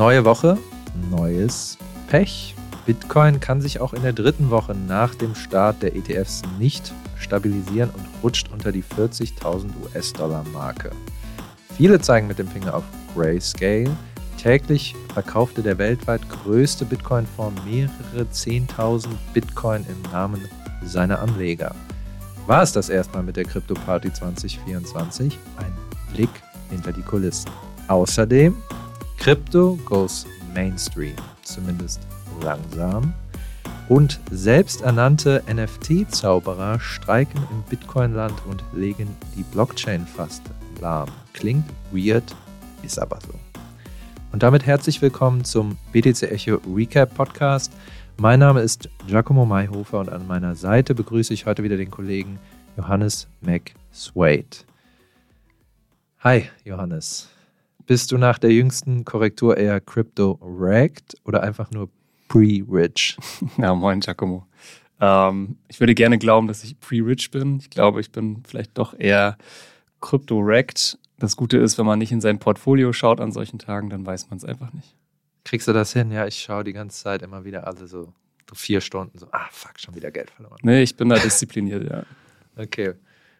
Neue Woche, neues Pech. Bitcoin kann sich auch in der dritten Woche nach dem Start der ETFs nicht stabilisieren und rutscht unter die 40.000 US-Dollar-Marke. Viele zeigen mit dem Finger auf Grayscale. Täglich verkaufte der weltweit größte Bitcoin-Fonds mehrere 10.000 Bitcoin im Namen seiner Anleger. War es das erstmal mit der Crypto Party 2024? Ein Blick hinter die Kulissen. Außerdem, Crypto goes Mainstream, zumindest langsam. Und selbsternannte NFT-Zauberer streiken im Bitcoin-Land und legen die Blockchain fast lahm. Klingt weird, ist aber so. Und damit herzlich willkommen zum BTC Echo Recap Podcast. Mein Name ist Giacomo Mayhofer und an meiner Seite begrüße ich heute wieder den Kollegen Johannes McSwade. Hi, Johannes. Bist du nach der jüngsten Korrektur eher crypto-wrecked oder einfach nur pre-rich? Ja, moin, Giacomo. Ähm, ich würde gerne glauben, dass ich pre-rich bin. Ich glaube, ich bin vielleicht doch eher crypto-wrecked. Das Gute ist, wenn man nicht in sein Portfolio schaut an solchen Tagen, dann weiß man es einfach nicht. Kriegst du das hin? Ja, ich schaue die ganze Zeit immer wieder alle so, so vier Stunden so, ah, fuck, schon wieder Geld verloren. Nee, ich bin da diszipliniert, ja. Okay,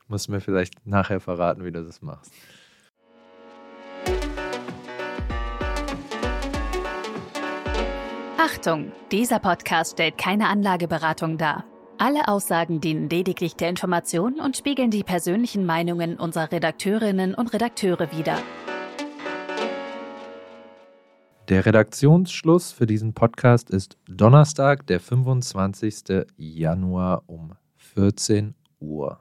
musst mir vielleicht nachher verraten, wie du das machst. Achtung, dieser Podcast stellt keine Anlageberatung dar. Alle Aussagen dienen lediglich der Information und spiegeln die persönlichen Meinungen unserer Redakteurinnen und Redakteure wider. Der Redaktionsschluss für diesen Podcast ist Donnerstag, der 25. Januar um 14 Uhr.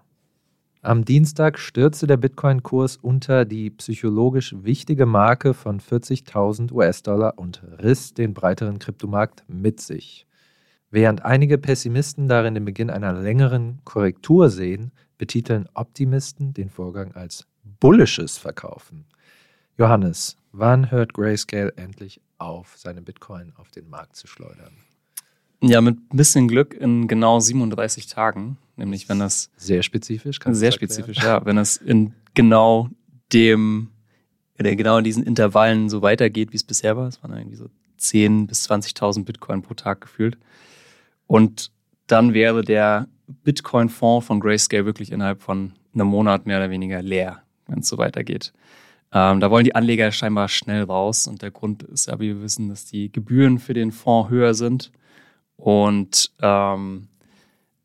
Am Dienstag stürzte der Bitcoin-Kurs unter die psychologisch wichtige Marke von 40.000 US-Dollar und riss den breiteren Kryptomarkt mit sich. Während einige Pessimisten darin den Beginn einer längeren Korrektur sehen, betiteln Optimisten den Vorgang als bullisches Verkaufen. Johannes, wann hört Grayscale endlich auf, seine Bitcoin auf den Markt zu schleudern? Ja, mit ein bisschen Glück in genau 37 Tagen. Nämlich, wenn das. Sehr spezifisch, kannst Sehr spezifisch, ja. Wenn es in genau dem, in genau in diesen Intervallen so weitergeht, wie es bisher war. Es waren irgendwie so 10.000 bis 20.000 Bitcoin pro Tag gefühlt. Und dann wäre der Bitcoin-Fonds von Grayscale wirklich innerhalb von einem Monat mehr oder weniger leer, wenn es so weitergeht. Ähm, da wollen die Anleger scheinbar schnell raus. Und der Grund ist ja, wie wir wissen, dass die Gebühren für den Fonds höher sind. Und ähm,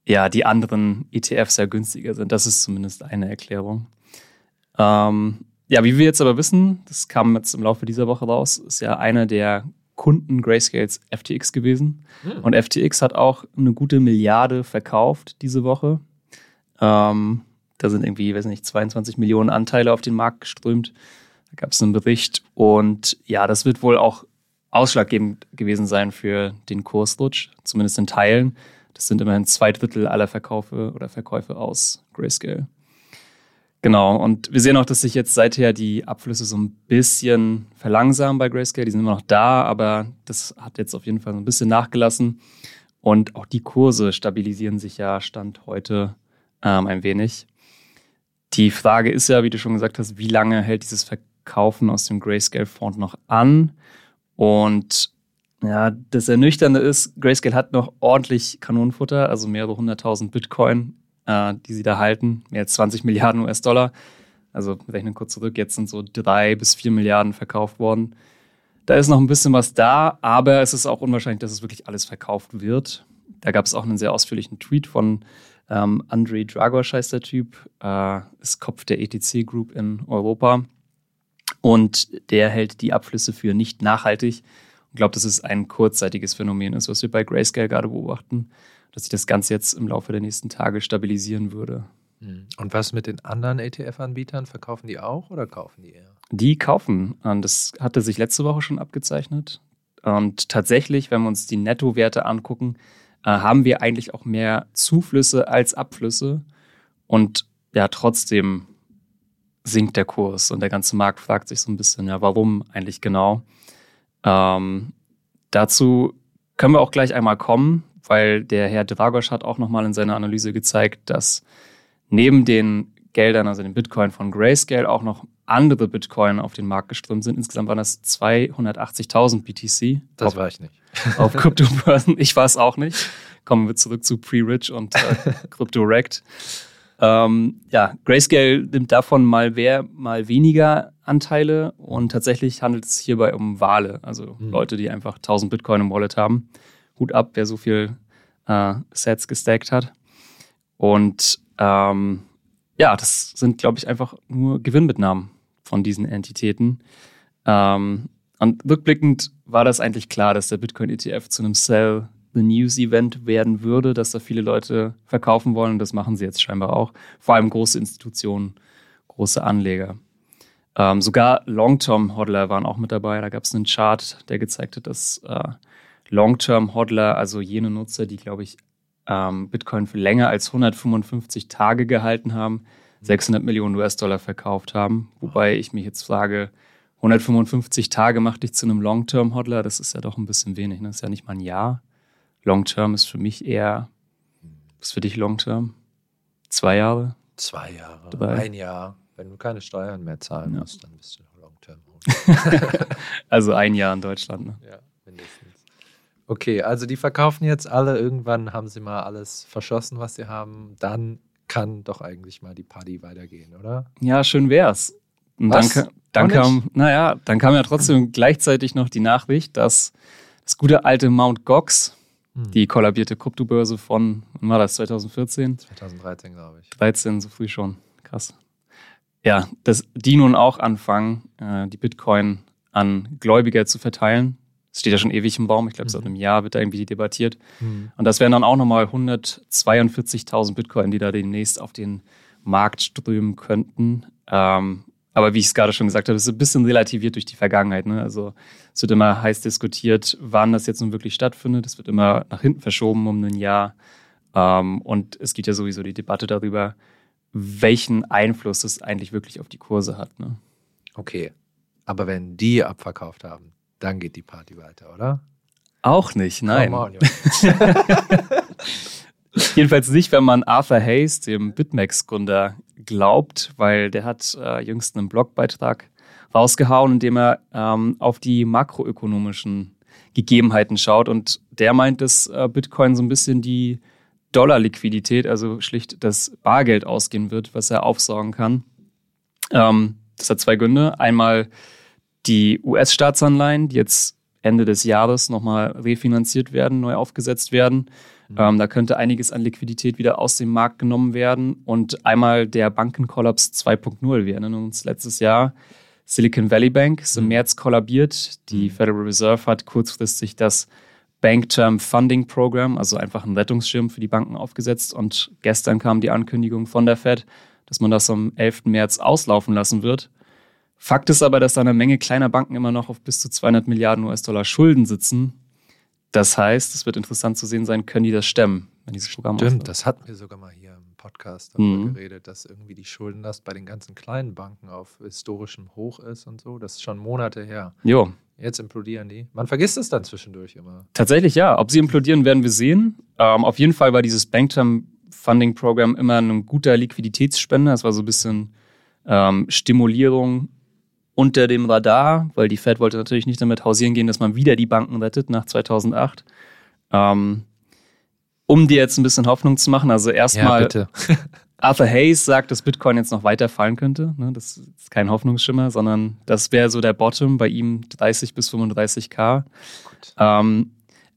ja, die anderen ETFs ja günstiger sind. Das ist zumindest eine Erklärung. Ähm, ja, wie wir jetzt aber wissen, das kam jetzt im Laufe dieser Woche raus, ist ja einer der Kunden Grayscales FTX gewesen. Hm. Und FTX hat auch eine gute Milliarde verkauft diese Woche. Ähm, da sind irgendwie, weiß nicht, 22 Millionen Anteile auf den Markt geströmt. Da gab es einen Bericht. Und ja, das wird wohl auch ausschlaggebend gewesen sein für den Kursrutsch, zumindest in Teilen. Das sind immerhin zwei Drittel aller Verkaufe oder Verkäufe aus Grayscale. Genau, und wir sehen auch, dass sich jetzt seither die Abflüsse so ein bisschen verlangsamen bei Grayscale. Die sind immer noch da, aber das hat jetzt auf jeden Fall so ein bisschen nachgelassen. Und auch die Kurse stabilisieren sich ja Stand heute ähm, ein wenig. Die Frage ist ja, wie du schon gesagt hast, wie lange hält dieses Verkaufen aus dem Grayscale-Fonds noch an? Und ja, das Ernüchternde ist, Grayscale hat noch ordentlich Kanonenfutter, also mehrere hunderttausend Bitcoin, äh, die sie da halten, mehr als 20 Milliarden US-Dollar. Also rechnen kurz zurück, jetzt sind so drei bis vier Milliarden verkauft worden. Da ist noch ein bisschen was da, aber es ist auch unwahrscheinlich, dass es wirklich alles verkauft wird. Da gab es auch einen sehr ausführlichen Tweet von ähm, Andrei Dragos, heißt der Typ, äh, ist Kopf der ETC Group in Europa. Und der hält die Abflüsse für nicht nachhaltig ich glaube, dass es ein kurzzeitiges Phänomen ist, was wir bei Grayscale gerade beobachten, dass sich das Ganze jetzt im Laufe der nächsten Tage stabilisieren würde. Hm. Und was mit den anderen ETF-Anbietern? Verkaufen die auch oder kaufen die eher? Die kaufen. Das hatte sich letzte Woche schon abgezeichnet. Und tatsächlich, wenn wir uns die Nettowerte angucken, äh, haben wir eigentlich auch mehr Zuflüsse als Abflüsse. Und ja, trotzdem sinkt der Kurs und der ganze Markt fragt sich so ein bisschen, ja, warum eigentlich genau? Ähm, dazu können wir auch gleich einmal kommen, weil der Herr Dragos hat auch nochmal in seiner Analyse gezeigt, dass neben den Geldern, also den Bitcoin von Grayscale, auch noch andere Bitcoin auf den Markt geströmt sind. Insgesamt waren das 280.000 BTC. Das auf, war ich nicht. Auf Kryptobörsen. Ich war es auch nicht. Kommen wir zurück zu Pre-Rich und äh, CryptoRect. Ähm, ja, Grayscale nimmt davon mal mehr, mal weniger Anteile und tatsächlich handelt es hierbei um Wale, also mhm. Leute, die einfach 1000 Bitcoin im Wallet haben. Hut ab, wer so viel äh, Sets gestackt hat. Und ähm, ja, das sind, glaube ich, einfach nur Gewinnmitnahmen von diesen Entitäten. Ähm, und rückblickend war das eigentlich klar, dass der Bitcoin-ETF zu einem Sell the News Event werden würde, dass da viele Leute verkaufen wollen. Und das machen sie jetzt scheinbar auch. Vor allem große Institutionen, große Anleger. Ähm, sogar Long-Term-Hodler waren auch mit dabei. Da gab es einen Chart, der gezeigt hat, dass äh, Long-Term-Hodler, also jene Nutzer, die, glaube ich, ähm, Bitcoin für länger als 155 Tage gehalten haben, 600 Millionen US-Dollar verkauft haben. Wobei ich mich jetzt frage, 155 Tage macht dich zu einem Long-Term-Hodler, das ist ja doch ein bisschen wenig, ne? das ist ja nicht mal ein Jahr. Long-Term ist für mich eher, was ist für dich Long-Term? Zwei Jahre? Zwei Jahre, Drei. ein Jahr. Wenn du keine Steuern mehr zahlen ja. musst, dann bist du Long-Term. also ein Jahr in Deutschland. Ne? Ja, mindestens. Okay, also die verkaufen jetzt alle. Irgendwann haben sie mal alles verschossen, was sie haben. Dann kann doch eigentlich mal die Party weitergehen, oder? Ja, schön wär's. Und Was? dann, dann kam, naja, dann kam ja trotzdem gleichzeitig noch die Nachricht, dass das gute alte Mount Gox, hm. die kollabierte Kryptobörse von, wann war das, 2014? 2013, glaube ich. 13, so früh schon. Krass. Ja, dass die nun auch anfangen, äh, die Bitcoin an Gläubiger zu verteilen. Das steht ja schon ewig im Baum. Ich glaube, mhm. seit einem Jahr wird da irgendwie debattiert. Mhm. Und das wären dann auch nochmal 142.000 Bitcoin, die da demnächst auf den Markt strömen könnten. Ähm, aber wie ich es gerade schon gesagt habe, ist ein bisschen relativiert durch die Vergangenheit. Ne? Also es wird immer heiß diskutiert, wann das jetzt nun wirklich stattfindet. Es wird immer nach hinten verschoben um ein Jahr. Ähm, und es gibt ja sowieso die Debatte darüber, welchen Einfluss es eigentlich wirklich auf die Kurse hat. Ne? Okay. Aber wenn die abverkauft haben, dann geht die Party weiter, oder? Auch nicht, nein. On, Jedenfalls nicht, wenn man Arthur Hayes, dem BitMEX-Gründer, glaubt, weil der hat äh, jüngst einen Blogbeitrag rausgehauen, in dem er ähm, auf die makroökonomischen Gegebenheiten schaut. Und der meint, dass äh, Bitcoin so ein bisschen die Dollarliquidität, also schlicht das Bargeld ausgehen wird, was er aufsaugen kann. Ähm, das hat zwei Gründe. Einmal die US-Staatsanleihen, die jetzt Ende des Jahres nochmal refinanziert werden, neu aufgesetzt werden. Mhm. Ähm, da könnte einiges an Liquidität wieder aus dem Markt genommen werden. Und einmal der Bankenkollaps 2.0. Wir erinnern uns letztes Jahr, Silicon Valley Bank ist im mhm. März kollabiert. Die mhm. Federal Reserve hat kurzfristig das Bank Term Funding Program, also einfach einen Rettungsschirm für die Banken aufgesetzt. Und gestern kam die Ankündigung von der Fed, dass man das am 11. März auslaufen lassen wird. Fakt ist aber, dass da eine Menge kleiner Banken immer noch auf bis zu 200 Milliarden US-Dollar Schulden sitzen. Das heißt, es wird interessant zu sehen sein, können die das stemmen, wenn dieses Programm Stimmt, auslaufen. das hatten wir sogar mal hier im Podcast darüber mhm. geredet, dass irgendwie die Schuldenlast bei den ganzen kleinen Banken auf historischem Hoch ist und so. Das ist schon Monate her. Jo. Jetzt implodieren die. Man vergisst es dann zwischendurch immer. Tatsächlich ja. Ob sie implodieren, werden wir sehen. Ähm, auf jeden Fall war dieses Bankterm Funding Program immer ein guter Liquiditätsspender. Es war so ein bisschen ähm, Stimulierung unter dem Radar, weil die Fed wollte natürlich nicht damit hausieren gehen, dass man wieder die Banken rettet nach 2008. Ähm, um dir jetzt ein bisschen Hoffnung zu machen, also erstmal, ja, Arthur Hayes sagt, dass Bitcoin jetzt noch weiter fallen könnte. Ne? Das ist kein Hoffnungsschimmer, sondern das wäre so der Bottom, bei ihm 30 bis 35k. Ähm,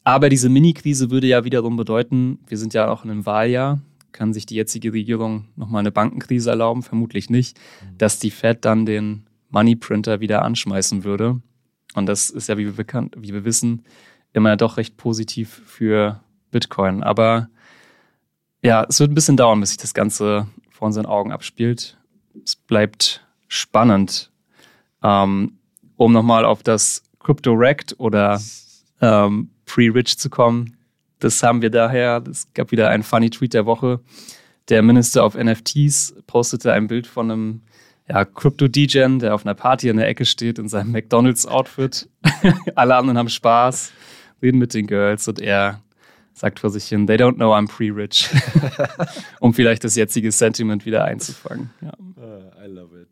aber diese Mini-Krise würde ja wiederum bedeuten, wir sind ja auch in einem Wahljahr, kann sich die jetzige Regierung nochmal eine Bankenkrise erlauben? Vermutlich nicht, mhm. dass die Fed dann den Moneyprinter wieder anschmeißen würde. Und das ist ja, wie wir, bekannt, wie wir wissen, immer doch recht positiv für Bitcoin. Aber ja, es wird ein bisschen dauern, bis sich das Ganze vor unseren Augen abspielt. Es bleibt spannend. Ähm, um nochmal auf das Crypto-Rect oder ähm, Pre-Rich zu kommen. Das haben wir daher. Es gab wieder einen funny Tweet der Woche. Der Minister of NFTs postete ein Bild von einem ja, Crypto-Degen, der auf einer Party in der Ecke steht in seinem McDonalds-Outfit. Alle anderen haben Spaß, reden mit den Girls und er sagt vor sich hin, they don't know I'm pre-rich. um vielleicht das jetzige Sentiment wieder einzufangen. Ja. Uh, I love it.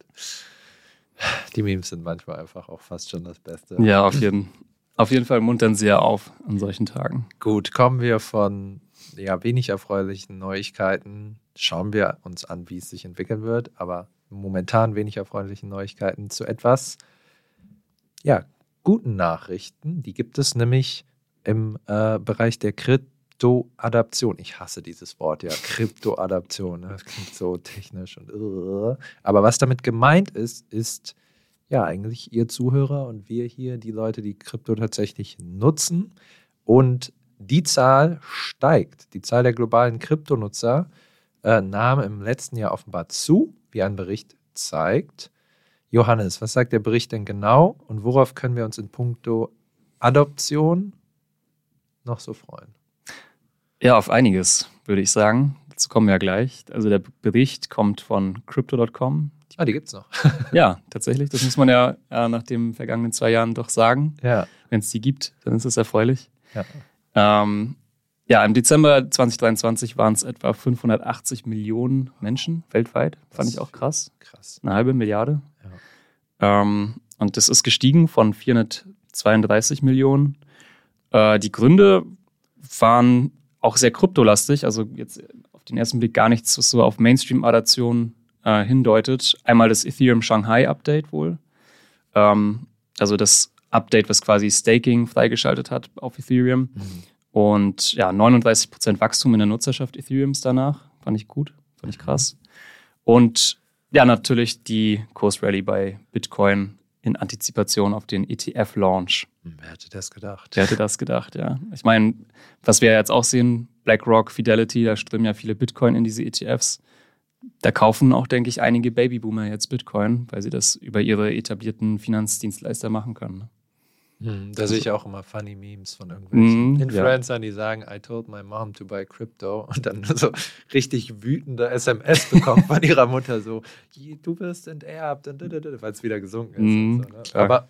Die Memes sind manchmal einfach auch fast schon das Beste. Ja, auf jeden, auf jeden Fall muntern sie ja auf an solchen Tagen. Gut, kommen wir von ja, wenig erfreulichen Neuigkeiten. Schauen wir uns an, wie es sich entwickeln wird, aber momentan wenig erfreulichen Neuigkeiten zu etwas, ja, guten Nachrichten. Die gibt es nämlich im äh, Bereich der Kryptoadaption. Ich hasse dieses Wort, ja, Kryptoadaption. Ne? Das klingt so technisch und uh. aber was damit gemeint ist, ist ja eigentlich ihr Zuhörer und wir hier, die Leute, die Krypto tatsächlich nutzen und die Zahl steigt. Die Zahl der globalen Kryptonutzer äh, nahm im letzten Jahr offenbar zu, wie ein Bericht zeigt. Johannes, was sagt der Bericht denn genau und worauf können wir uns in puncto Adoption noch so freuen? Ja, auf einiges, würde ich sagen. Dazu kommen wir ja gleich. Also der Bericht kommt von crypto.com. Ah, die gibt es noch. ja, tatsächlich. Das muss man ja, ja nach den vergangenen zwei Jahren doch sagen. Ja. Wenn es die gibt, dann ist es erfreulich. Ja. Ähm, ja, im Dezember 2023 waren es etwa 580 Millionen Menschen weltweit. Fand ich auch krass. Krass. Eine halbe Milliarde. Ja. Ähm, und das ist gestiegen von 432 Millionen. Äh, die Gründe waren auch sehr kryptolastig. Also jetzt auf den ersten Blick gar nichts, was so auf Mainstream-Adaption äh, hindeutet. Einmal das Ethereum Shanghai Update wohl. Ähm, also das Update, was quasi Staking freigeschaltet hat auf Ethereum. Mhm. Und ja, 39% Wachstum in der Nutzerschaft Ethereums danach. Fand ich gut, fand ich krass. Und ja, natürlich die Kursrally bei Bitcoin in Antizipation auf den ETF-Launch. Wer hätte das gedacht? Wer hätte das gedacht, ja. Ich meine, was wir jetzt auch sehen, BlackRock, Fidelity, da strömen ja viele Bitcoin in diese ETFs. Da kaufen auch, denke ich, einige Babyboomer jetzt Bitcoin, weil sie das über ihre etablierten Finanzdienstleister machen können. Ne? Hm, da sehe ich auch immer funny Memes von irgendwelchen mm, Influencern, ja. die sagen, I told my mom to buy crypto und dann so richtig wütende SMS bekommen von ihrer Mutter, so, du wirst enterbt, weil es wieder gesunken ist. Mm, so, ne? Aber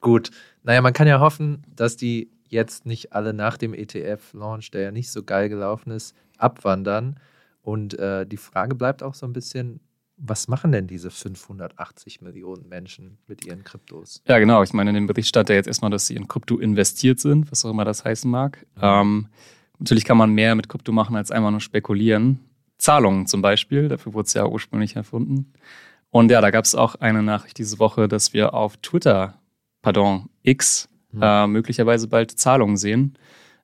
gut, naja, man kann ja hoffen, dass die jetzt nicht alle nach dem ETF-Launch, der ja nicht so geil gelaufen ist, abwandern. Und äh, die Frage bleibt auch so ein bisschen, was machen denn diese 580 Millionen Menschen mit ihren Kryptos? Ja, genau. Ich meine, in dem Bericht stand ja jetzt erstmal, dass sie in Krypto investiert sind, was auch immer das heißen mag. Mhm. Ähm, natürlich kann man mehr mit Krypto machen, als einmal nur spekulieren. Zahlungen zum Beispiel, dafür wurde es ja ursprünglich erfunden. Und ja, da gab es auch eine Nachricht diese Woche, dass wir auf Twitter, pardon, X, mhm. äh, möglicherweise bald Zahlungen sehen.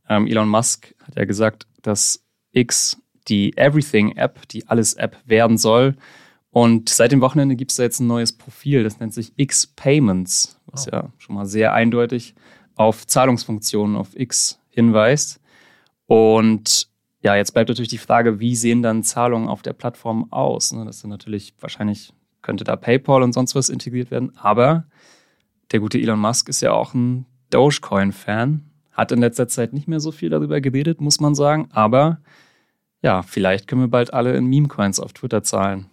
Ähm, Elon Musk hat ja gesagt, dass X die Everything-App, die Alles-App werden soll, und seit dem Wochenende gibt es da jetzt ein neues Profil, das nennt sich X Payments, was oh. ja schon mal sehr eindeutig auf Zahlungsfunktionen auf X hinweist. Und ja, jetzt bleibt natürlich die Frage, wie sehen dann Zahlungen auf der Plattform aus? Ne, das sind natürlich, wahrscheinlich könnte da PayPal und sonst was integriert werden, aber der gute Elon Musk ist ja auch ein Dogecoin-Fan, hat in letzter Zeit nicht mehr so viel darüber geredet, muss man sagen, aber ja, vielleicht können wir bald alle in Meme-Coins auf Twitter zahlen.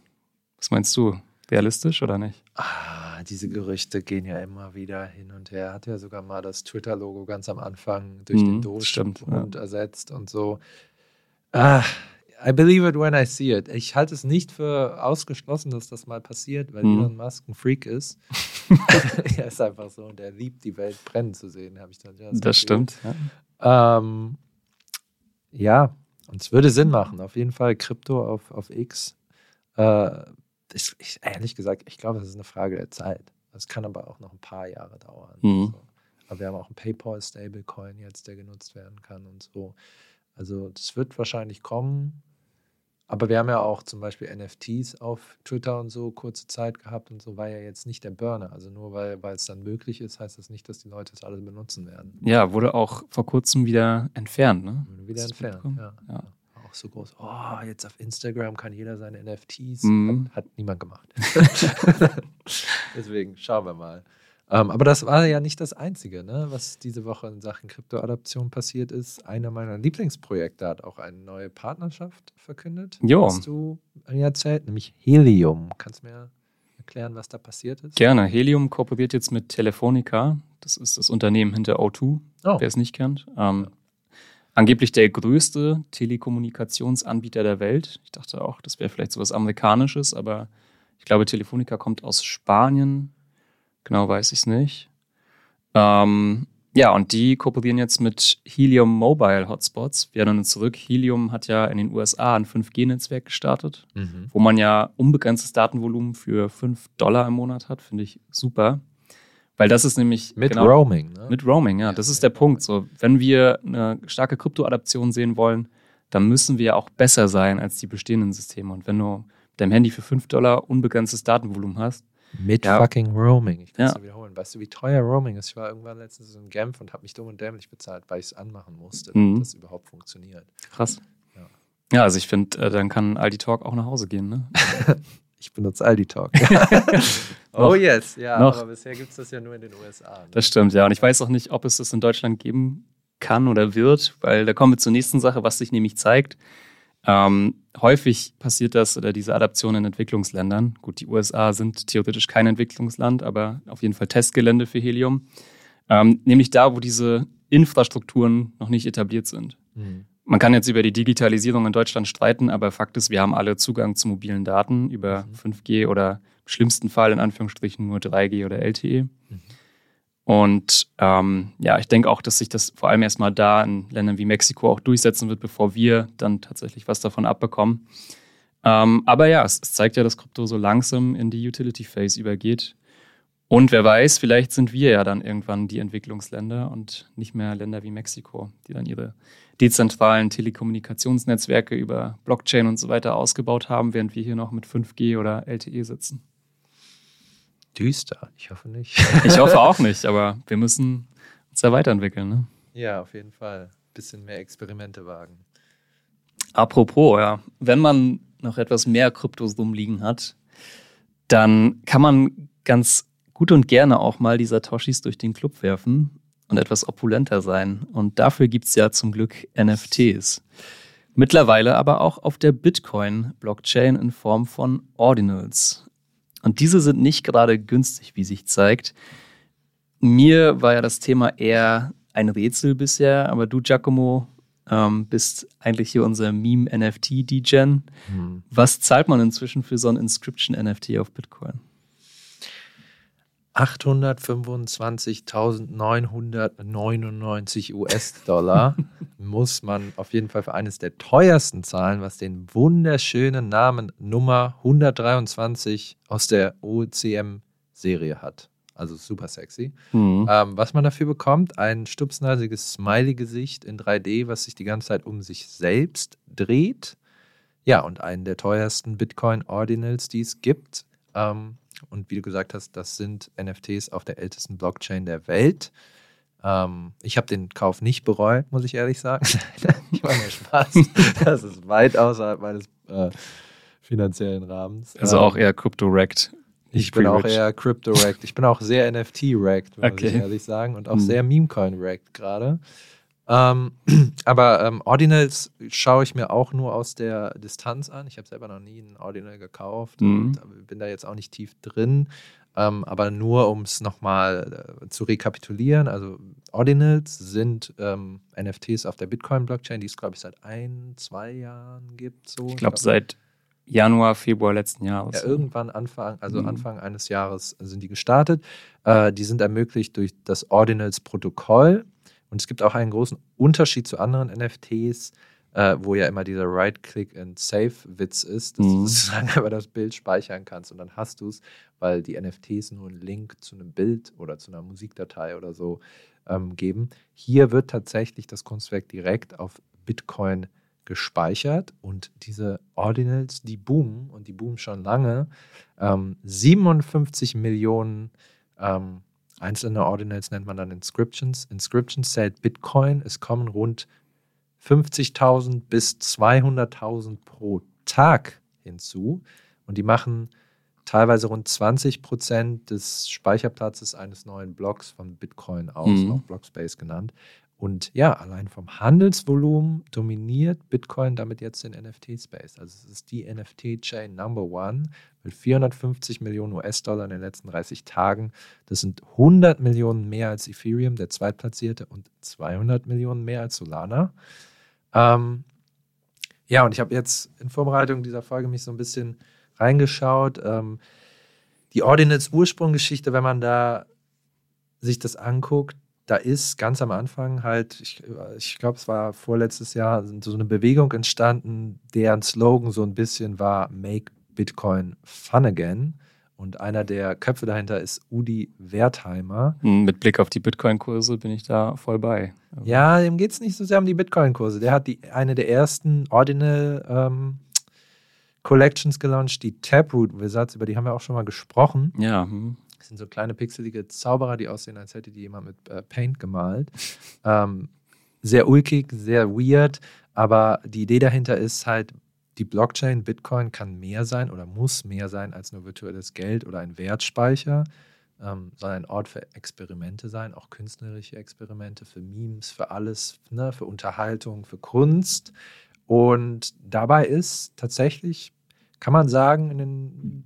Was meinst du? Realistisch oder nicht? Ah, diese Gerüchte gehen ja immer wieder hin und her. Hat ja sogar mal das Twitter-Logo ganz am Anfang durch mhm, den Doge und ja. ersetzt und so. Ah, I believe it when I see it. Ich halte es nicht für ausgeschlossen, dass das mal passiert, weil mhm. Elon Musk ein Freak ist. er ist einfach so und er liebt die Welt brennen zu sehen, habe ich dann. Ja, das, das stimmt. Ja. Ähm, ja, und es würde Sinn machen. Auf jeden Fall Krypto auf, auf X. Äh, ich, ich, ehrlich gesagt, ich glaube, das ist eine Frage der Zeit. Das kann aber auch noch ein paar Jahre dauern. Mhm. So. Aber wir haben auch einen PayPal-Stablecoin jetzt, der genutzt werden kann und so. Also das wird wahrscheinlich kommen. Aber wir haben ja auch zum Beispiel NFTs auf Twitter und so kurze Zeit gehabt und so war ja jetzt nicht der Burner. Also nur weil, weil es dann möglich ist, heißt das nicht, dass die Leute es alles benutzen werden. Ja, wurde auch vor kurzem wieder entfernt, ne? Wurde wieder entfernt, ja. ja auch so groß, oh, jetzt auf Instagram kann jeder seine NFTs. Mhm. Hat, hat, niemand gemacht. Deswegen schauen wir mal. Ähm, aber das war ja nicht das Einzige, ne, was diese Woche in Sachen Kryptoadaption passiert ist. Einer meiner Lieblingsprojekte hat auch eine neue Partnerschaft verkündet. Jo. Hast du mir erzählt, nämlich Helium. Kannst du mir erklären, was da passiert ist? Gerne. Helium kooperiert jetzt mit Telefonica. Das ist das Unternehmen hinter O2, oh. wer es nicht kennt. Ähm, angeblich der größte Telekommunikationsanbieter der Welt. Ich dachte auch, das wäre vielleicht sowas Amerikanisches, aber ich glaube, Telefonica kommt aus Spanien. Genau weiß ich es nicht. Ähm, ja, und die kooperieren jetzt mit Helium Mobile Hotspots. Wir erinnern uns zurück, Helium hat ja in den USA ein 5G-Netzwerk gestartet, mhm. wo man ja unbegrenztes Datenvolumen für 5 Dollar im Monat hat. Finde ich super. Weil das ist nämlich. Mit genau, Roaming, ne? Mit Roaming, ja. Das ist der Punkt. So, wenn wir eine starke Kryptoadaption sehen wollen, dann müssen wir auch besser sein als die bestehenden Systeme. Und wenn du mit deinem Handy für 5 Dollar unbegrenztes Datenvolumen hast, mit ja. fucking Roaming. Ich kann es ja. wiederholen. Weißt du, wie teuer Roaming ist? Ich war irgendwann letztens in Genf und habe mich dumm und dämlich bezahlt, weil ich es anmachen musste, mhm. damit das überhaupt funktioniert. Krass. Ja, ja also ich finde, äh, dann kann Aldi Talk auch nach Hause gehen, ne? ich benutze Aldi Talk. oh yes, ja, noch. aber bisher gibt es das ja nur in den USA. Ne? Das stimmt, ja. Und ich weiß auch nicht, ob es das in Deutschland geben kann oder wird, weil da kommen wir zur nächsten Sache, was sich nämlich zeigt. Ähm, häufig passiert das oder diese Adaption in Entwicklungsländern. Gut, die USA sind theoretisch kein Entwicklungsland, aber auf jeden Fall Testgelände für Helium. Ähm, nämlich da, wo diese Infrastrukturen noch nicht etabliert sind. Mhm. Man kann jetzt über die Digitalisierung in Deutschland streiten, aber Fakt ist, wir haben alle Zugang zu mobilen Daten über mhm. 5G oder im schlimmsten Fall in Anführungsstrichen nur 3G oder LTE. Mhm. Und ähm, ja, ich denke auch, dass sich das vor allem erstmal da in Ländern wie Mexiko auch durchsetzen wird, bevor wir dann tatsächlich was davon abbekommen. Ähm, aber ja, es, es, zeigt ja, dass Krypto so langsam in die Utility Phase übergeht. Und wer weiß, vielleicht sind wir ja dann irgendwann die Entwicklungsländer und nicht mehr Länder wie Mexiko, die dann ihre dezentralen Telekommunikationsnetzwerke über Blockchain und so weiter ausgebaut haben, während wir hier noch mit 5G oder LTE sitzen düster. Ich hoffe nicht. ich hoffe auch nicht, aber wir müssen uns ja weiterentwickeln. Ne? Ja, auf jeden Fall. Bisschen mehr Experimente wagen. Apropos, ja, wenn man noch etwas mehr Kryptos rumliegen hat, dann kann man ganz gut und gerne auch mal die Satoshis durch den Club werfen und etwas opulenter sein. Und dafür gibt es ja zum Glück NFTs. Mittlerweile aber auch auf der Bitcoin-Blockchain in Form von Ordinals. Und diese sind nicht gerade günstig, wie sich zeigt. Mir war ja das Thema eher ein Rätsel bisher, aber du, Giacomo, ähm, bist eigentlich hier unser Meme-NFT-Degen. Hm. Was zahlt man inzwischen für so ein Inscription-NFT auf Bitcoin? 825.999 US-Dollar muss man auf jeden Fall für eines der teuersten zahlen, was den wunderschönen Namen Nummer 123 aus der OCM-Serie hat. Also super sexy. Mhm. Ähm, was man dafür bekommt, ein stupsnasiges Smiley-Gesicht in 3D, was sich die ganze Zeit um sich selbst dreht. Ja, und einen der teuersten Bitcoin-Ordinals, die es gibt. Ähm, und wie du gesagt hast, das sind NFTs auf der ältesten Blockchain der Welt. Ähm, ich habe den Kauf nicht bereut, muss ich ehrlich sagen. ich mache mir Spaß. Das ist weit außerhalb meines äh, finanziellen Rahmens. Also ähm, auch eher Crypto-Wrecked. Ich bin auch eher Crypto-Wrecked. Ich bin auch sehr NFT-Wrecked, muss okay. ich ehrlich sagen. Und auch hm. sehr Meme-Coin-Wrecked gerade. Ähm, aber ähm, Ordinals schaue ich mir auch nur aus der Distanz an. Ich habe selber noch nie einen Ordinal gekauft mhm. und bin da jetzt auch nicht tief drin. Ähm, aber nur um es nochmal äh, zu rekapitulieren, also Ordinals sind ähm, NFTs auf der Bitcoin-Blockchain, die es, glaube ich, seit ein, zwei Jahren gibt. So. Ich glaube, seit Januar, Februar letzten Jahres. Ja, irgendwann Anfang, also mhm. Anfang eines Jahres sind die gestartet. Äh, die sind ermöglicht durch das Ordinals-Protokoll. Und es gibt auch einen großen Unterschied zu anderen NFTs, äh, wo ja immer dieser Right-Click and Save-Witz ist, dass mhm. du sozusagen aber das Bild speichern kannst und dann hast du es, weil die NFTs nur einen Link zu einem Bild oder zu einer Musikdatei oder so ähm, geben. Hier wird tatsächlich das Kunstwerk direkt auf Bitcoin gespeichert und diese Ordinals, die boomen und die boomen schon lange. Ähm, 57 Millionen ähm, Einzelne Ordinals nennt man dann Inscriptions. Inscriptions zählt Bitcoin. Es kommen rund 50.000 bis 200.000 pro Tag hinzu. Und die machen teilweise rund 20 Prozent des Speicherplatzes eines neuen Blocks von Bitcoin aus, mhm. auch Blockspace genannt. Und ja, allein vom Handelsvolumen dominiert Bitcoin damit jetzt den NFT-Space. Also es ist die NFT-Chain Number One mit 450 Millionen US-Dollar in den letzten 30 Tagen. Das sind 100 Millionen mehr als Ethereum, der zweitplatzierte, und 200 Millionen mehr als Solana. Ähm, ja, und ich habe jetzt in Vorbereitung dieser Folge mich so ein bisschen reingeschaut. Ähm, die Ordinals Ursprunggeschichte, wenn man da sich das anguckt, da ist ganz am Anfang halt, ich, ich glaube, es war vorletztes Jahr, so eine Bewegung entstanden, deren Slogan so ein bisschen war Make Bitcoin Fun Again. Und einer der Köpfe dahinter ist Udi Wertheimer. Hm, mit Blick auf die Bitcoin-Kurse bin ich da voll bei. Also ja, dem geht es nicht so sehr um die Bitcoin-Kurse. Der hat die, eine der ersten Ordinal ähm, Collections gelauncht, die Taproot Wizards, über die haben wir auch schon mal gesprochen. Ja. Hm. Das sind so kleine pixelige Zauberer, die aussehen, als hätte die jemand mit äh, Paint gemalt. ähm, sehr ulkig, sehr weird, aber die Idee dahinter ist halt, die Blockchain Bitcoin kann mehr sein oder muss mehr sein als nur virtuelles Geld oder ein Wertspeicher, ähm, soll ein Ort für Experimente sein, auch künstlerische Experimente, für Memes, für alles, ne, für Unterhaltung, für Kunst. Und dabei ist tatsächlich, kann man sagen, in den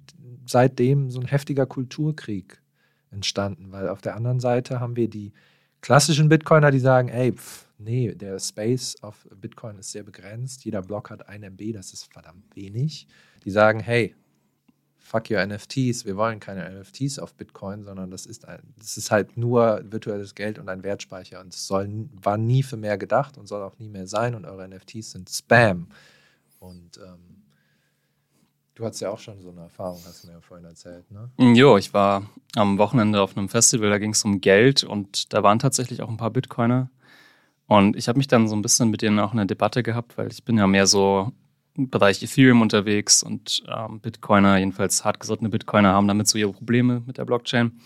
seitdem so ein heftiger Kulturkrieg entstanden, weil auf der anderen Seite haben wir die klassischen Bitcoiner, die sagen, ey, pff, nee, der Space auf Bitcoin ist sehr begrenzt, jeder Block hat ein MB, das ist verdammt wenig. Die sagen, hey, fuck your NFTs, wir wollen keine NFTs auf Bitcoin, sondern das ist, ein, das ist halt nur virtuelles Geld und ein Wertspeicher und es soll, war nie für mehr gedacht und soll auch nie mehr sein und eure NFTs sind Spam. Und ähm, Du hattest ja auch schon so eine Erfahrung, hast du mir ja vorhin erzählt, ne? Mm, jo, ich war am Wochenende auf einem Festival, da ging es um Geld und da waren tatsächlich auch ein paar Bitcoiner. Und ich habe mich dann so ein bisschen mit denen auch in eine Debatte gehabt, weil ich bin ja mehr so im Bereich Ethereum unterwegs und ähm, Bitcoiner, jedenfalls hartgesottene Bitcoiner, haben damit so ihre Probleme mit der Blockchain.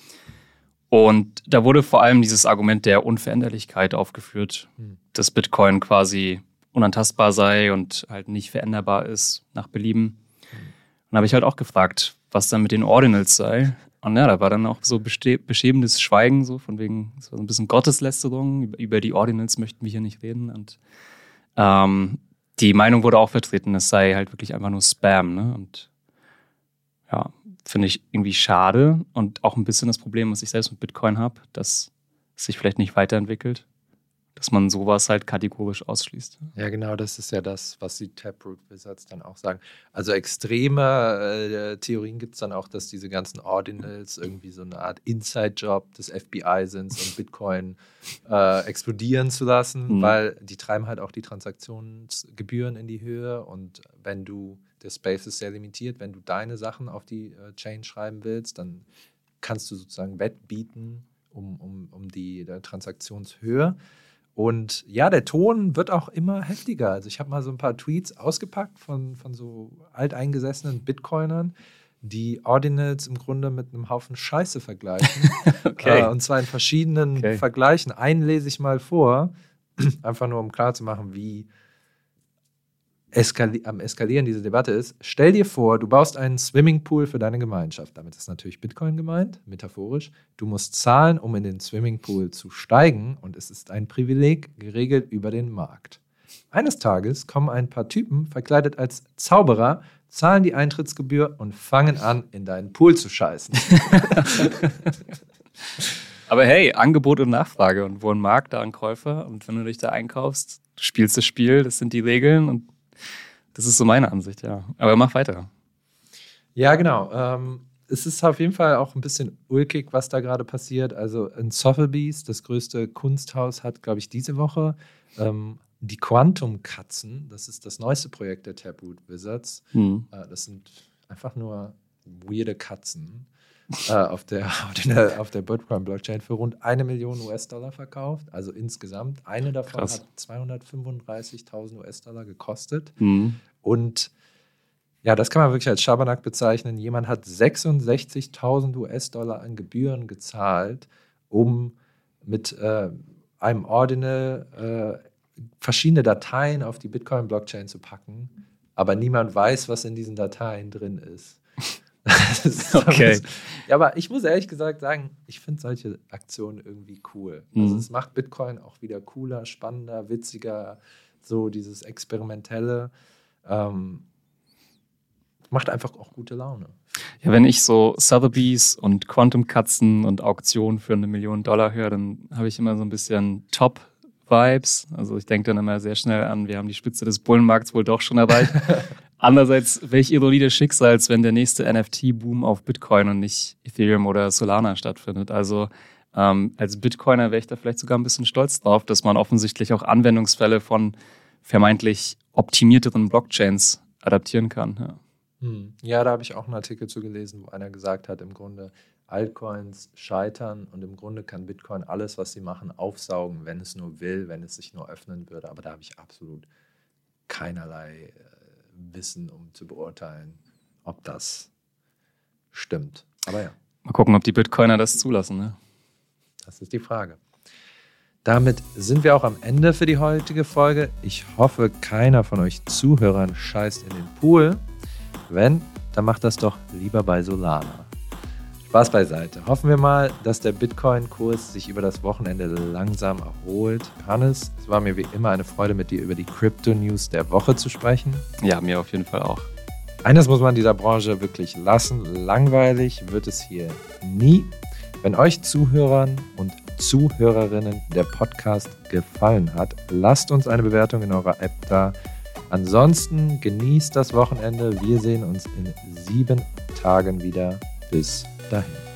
Und da wurde vor allem dieses Argument der Unveränderlichkeit aufgeführt, hm. dass Bitcoin quasi unantastbar sei und halt nicht veränderbar ist nach Belieben. Dann habe ich halt auch gefragt, was dann mit den Ordinals sei. Und ja, da war dann auch so beschämendes Schweigen, so von wegen, so ein bisschen Gotteslästerung. Über die Ordinals möchten wir hier nicht reden. Und ähm, die Meinung wurde auch vertreten, es sei halt wirklich einfach nur Spam. Ne? Und ja, finde ich irgendwie schade und auch ein bisschen das Problem, was ich selbst mit Bitcoin habe, dass es sich vielleicht nicht weiterentwickelt dass man sowas halt kategorisch ausschließt. Ja, genau, das ist ja das, was die Taproot Wizards dann auch sagen. Also extreme äh, Theorien gibt es dann auch, dass diese ganzen Ordinals irgendwie so eine Art Inside-Job des FBI sind, um Bitcoin äh, explodieren zu lassen, mhm. weil die treiben halt auch die Transaktionsgebühren in die Höhe und wenn du, der Space ist sehr limitiert, wenn du deine Sachen auf die äh, Chain schreiben willst, dann kannst du sozusagen Wettbieten um, um, um die Transaktionshöhe. Und ja, der Ton wird auch immer heftiger. Also ich habe mal so ein paar Tweets ausgepackt von, von so alteingesessenen Bitcoinern, die Ordinals im Grunde mit einem Haufen Scheiße vergleichen. okay. Äh, und zwar in verschiedenen okay. Vergleichen. Einen lese ich mal vor, einfach nur um klarzumachen, wie eskali am Eskalieren diese Debatte ist, stell dir vor, du baust einen Swimmingpool für deine Gemeinschaft. Damit ist natürlich Bitcoin gemeint, metaphorisch. Du musst zahlen, um in den Swimmingpool zu steigen und es ist ein Privileg, geregelt über den Markt. Eines Tages kommen ein paar Typen, verkleidet als Zauberer, zahlen die Eintrittsgebühr und fangen an, in deinen Pool zu scheißen. Aber hey, Angebot und Nachfrage und wo ein Markt, da ein Käufer. Und wenn du dich da einkaufst, spielst das Spiel, das sind die Regeln und das ist so meine Ansicht, ja. Aber mach weiter. Ja, genau. Ähm, es ist auf jeden Fall auch ein bisschen ulkig, was da gerade passiert. Also in Sotheby's, das größte Kunsthaus, hat, glaube ich, diese Woche ähm, die Quantum-Katzen. Das ist das neueste Projekt der Taproot Wizards. Hm. Äh, das sind einfach nur weirde Katzen äh, auf der, auf der, auf der Bitcoin-Blockchain für rund eine Million US-Dollar verkauft. Also insgesamt. Eine davon Krass. hat 235.000 US-Dollar gekostet. Mhm. Und ja, das kann man wirklich als Schabernack bezeichnen. Jemand hat 66.000 US-Dollar an Gebühren gezahlt, um mit äh, einem Ordinal äh, verschiedene Dateien auf die Bitcoin-Blockchain zu packen. Aber niemand weiß, was in diesen Dateien drin ist. okay. Ja, aber ich muss ehrlich gesagt sagen, ich finde solche Aktionen irgendwie cool. Also Mhm. es macht Bitcoin auch wieder cooler, spannender, witziger, so dieses Experimentelle. Ähm, macht einfach auch gute Laune. Ja, wenn ich so Sotheby's und Quantum-Katzen und Auktionen für eine Million Dollar höre, dann habe ich immer so ein bisschen Top-Vibes. Also ich denke dann immer sehr schnell an, wir haben die Spitze des Bullenmarkts wohl doch schon erreicht. Andererseits, welch ironie des Schicksals, wenn der nächste NFT-Boom auf Bitcoin und nicht Ethereum oder Solana stattfindet. Also ähm, als Bitcoiner wäre ich da vielleicht sogar ein bisschen stolz drauf, dass man offensichtlich auch Anwendungsfälle von vermeintlich optimierteren Blockchains adaptieren kann. Ja. Hm. Ja, da habe ich auch einen Artikel zu gelesen, wo einer gesagt hat, im Grunde Altcoins scheitern und im Grunde kann Bitcoin alles, was sie machen, aufsaugen, wenn es nur will, wenn es sich nur öffnen würde. Aber da habe ich absolut keinerlei äh, Wissen, um zu beurteilen, ob das stimmt. Aber ja, Mal gucken, ob die Bitcoiner das zulassen. Ne? das ist die Frage. Damit sind wir auch am Ende für die heutige Folge. Ich hoffe, keiner von euch Zuhörern scheißt in den Pool. Wenn, dann macht das doch lieber bei Solana. Spaß beiseite. Hoffen wir mal, dass der Bitcoin-Kurs sich über das Wochenende langsam erholt. Hannes, es war mir wie immer eine Freude, mit dir über die Crypto-News der Woche zu sprechen. Ja, mir auf jeden Fall auch. Eines muss man dieser Branche wirklich lassen. Langweilig wird es hier nie. Wenn euch Zuhörern und Zuhörerinnen der Podcast gefallen hat, lasst uns eine Bewertung in eurer App da. Ansonsten genießt das Wochenende. Wir sehen uns in sieben Tagen wieder. Bis Hasta